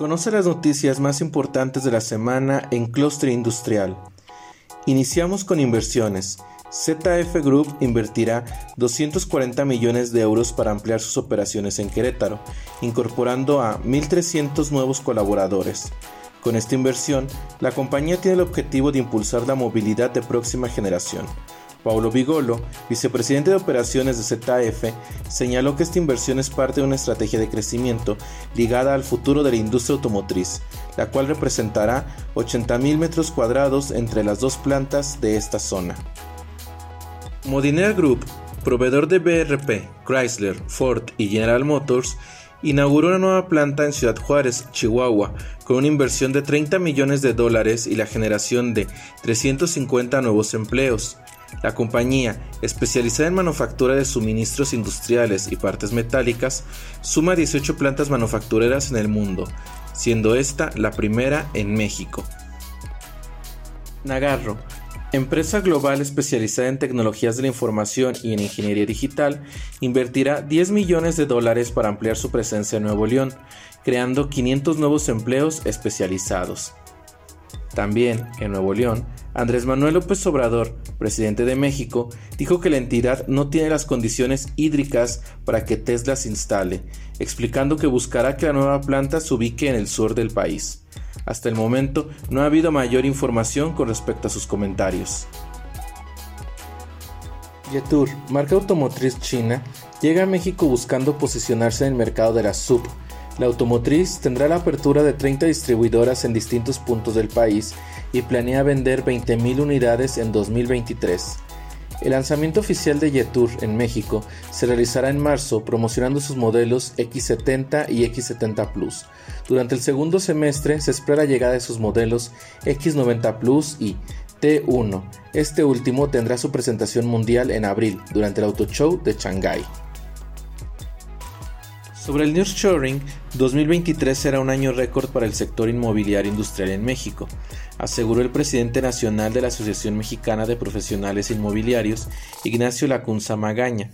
Conoce las noticias más importantes de la semana en Clustre Industrial. Iniciamos con inversiones. ZF Group invertirá 240 millones de euros para ampliar sus operaciones en Querétaro, incorporando a 1.300 nuevos colaboradores. Con esta inversión, la compañía tiene el objetivo de impulsar la movilidad de próxima generación. Paulo Vigolo, vicepresidente de operaciones de ZF, señaló que esta inversión es parte de una estrategia de crecimiento ligada al futuro de la industria automotriz, la cual representará 80.000 metros cuadrados entre las dos plantas de esta zona. Modiner Group, proveedor de BRP, Chrysler, Ford y General Motors, inauguró una nueva planta en Ciudad Juárez, Chihuahua, con una inversión de 30 millones de dólares y la generación de 350 nuevos empleos. La compañía, especializada en manufactura de suministros industriales y partes metálicas, suma 18 plantas manufactureras en el mundo, siendo esta la primera en México. Nagarro, empresa global especializada en tecnologías de la información y en ingeniería digital, invertirá 10 millones de dólares para ampliar su presencia en Nuevo León, creando 500 nuevos empleos especializados. También, en Nuevo León, Andrés Manuel López Obrador, presidente de México, dijo que la entidad no tiene las condiciones hídricas para que Tesla se instale, explicando que buscará que la nueva planta se ubique en el sur del país. Hasta el momento no ha habido mayor información con respecto a sus comentarios. Yetur, marca automotriz china, llega a México buscando posicionarse en el mercado de la sub la automotriz tendrá la apertura de 30 distribuidoras en distintos puntos del país y planea vender 20.000 unidades en 2023. El lanzamiento oficial de Yetur en México se realizará en marzo promocionando sus modelos X70 y X70 Plus. Durante el segundo semestre se espera la llegada de sus modelos X90 Plus y T1. Este último tendrá su presentación mundial en abril durante el Auto Show de Shanghái. Sobre el Nearshoring, 2023 será un año récord para el sector inmobiliario industrial en México, aseguró el presidente nacional de la Asociación Mexicana de Profesionales Inmobiliarios, Ignacio Lacunza Magaña.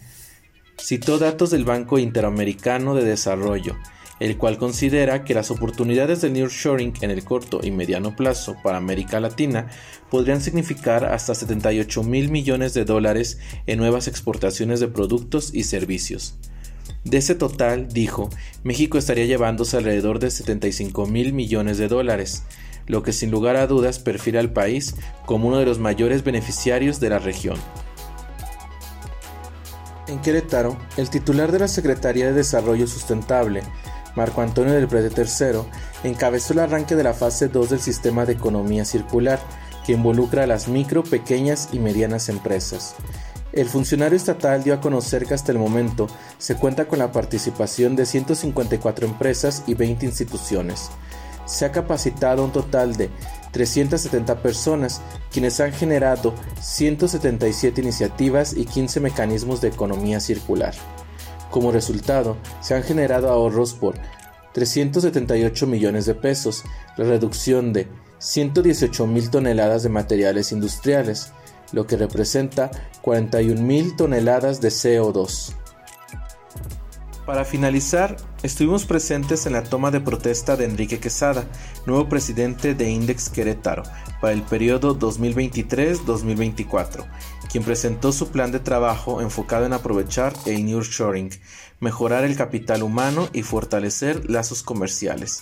Citó datos del Banco Interamericano de Desarrollo, el cual considera que las oportunidades del nearshoring en el corto y mediano plazo para América Latina podrían significar hasta 78 mil millones de dólares en nuevas exportaciones de productos y servicios. De ese total, dijo, México estaría llevándose alrededor de 75 mil millones de dólares, lo que sin lugar a dudas perfila al país como uno de los mayores beneficiarios de la región. En Querétaro, el titular de la Secretaría de Desarrollo Sustentable, Marco Antonio del Prete III, encabezó el arranque de la fase 2 del sistema de economía circular, que involucra a las micro, pequeñas y medianas empresas. El funcionario estatal dio a conocer que hasta el momento se cuenta con la participación de 154 empresas y 20 instituciones. Se ha capacitado un total de 370 personas, quienes han generado 177 iniciativas y 15 mecanismos de economía circular. Como resultado, se han generado ahorros por 378 millones de pesos, la reducción de 118 mil toneladas de materiales industriales, lo que representa 41.000 toneladas de CO2. Para finalizar, estuvimos presentes en la toma de protesta de Enrique Quesada, nuevo presidente de Index Querétaro, para el periodo 2023-2024, quien presentó su plan de trabajo enfocado en aprovechar el nearshoring, mejorar el capital humano y fortalecer lazos comerciales.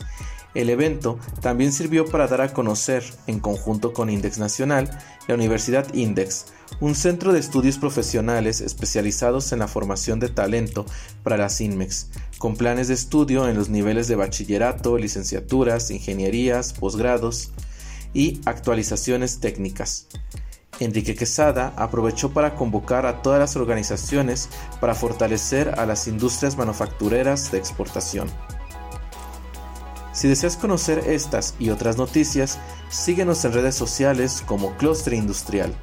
El evento también sirvió para dar a conocer, en conjunto con Index Nacional, la Universidad Index, un centro de estudios profesionales especializados en la formación de talento para las INMEX, con planes de estudio en los niveles de bachillerato, licenciaturas, ingenierías, posgrados y actualizaciones técnicas. Enrique Quesada aprovechó para convocar a todas las organizaciones para fortalecer a las industrias manufactureras de exportación. Si deseas conocer estas y otras noticias, síguenos en redes sociales como Clustre Industrial.